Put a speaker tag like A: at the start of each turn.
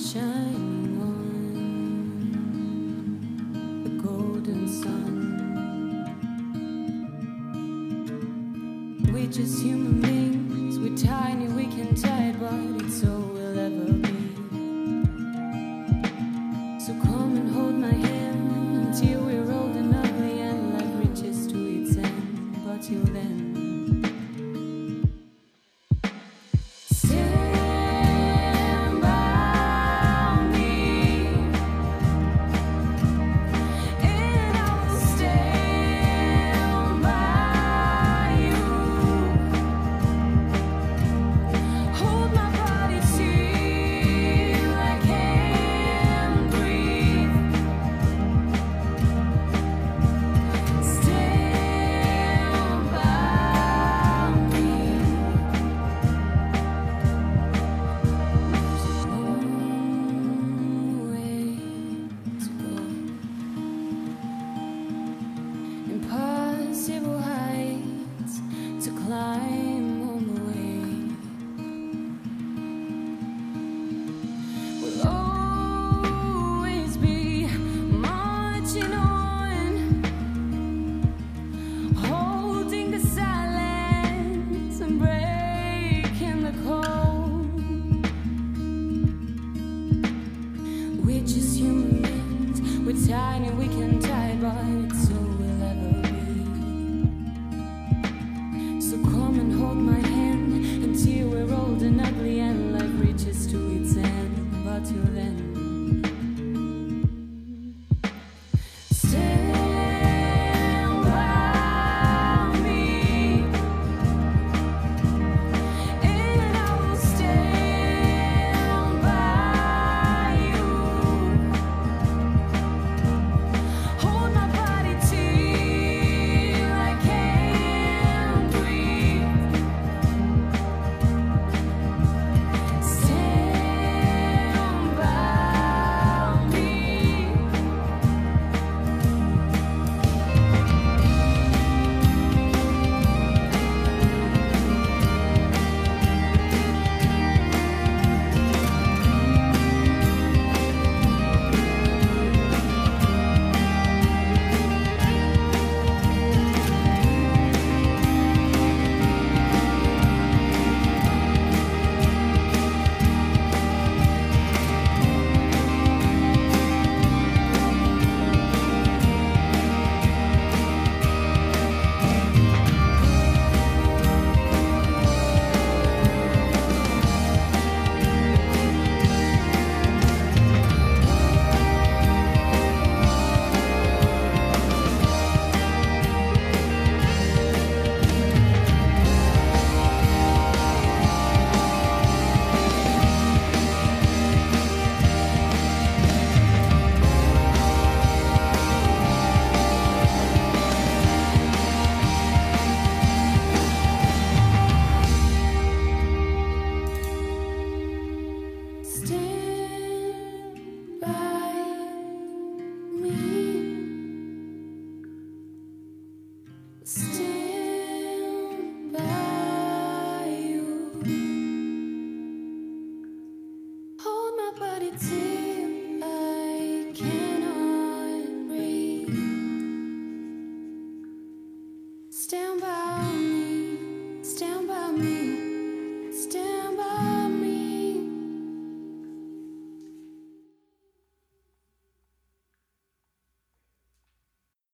A: Shine on the golden sun. We're just human beings, we're tiny, we can die, but it's all we'll ever be. So come and hold my hand until we're. to end.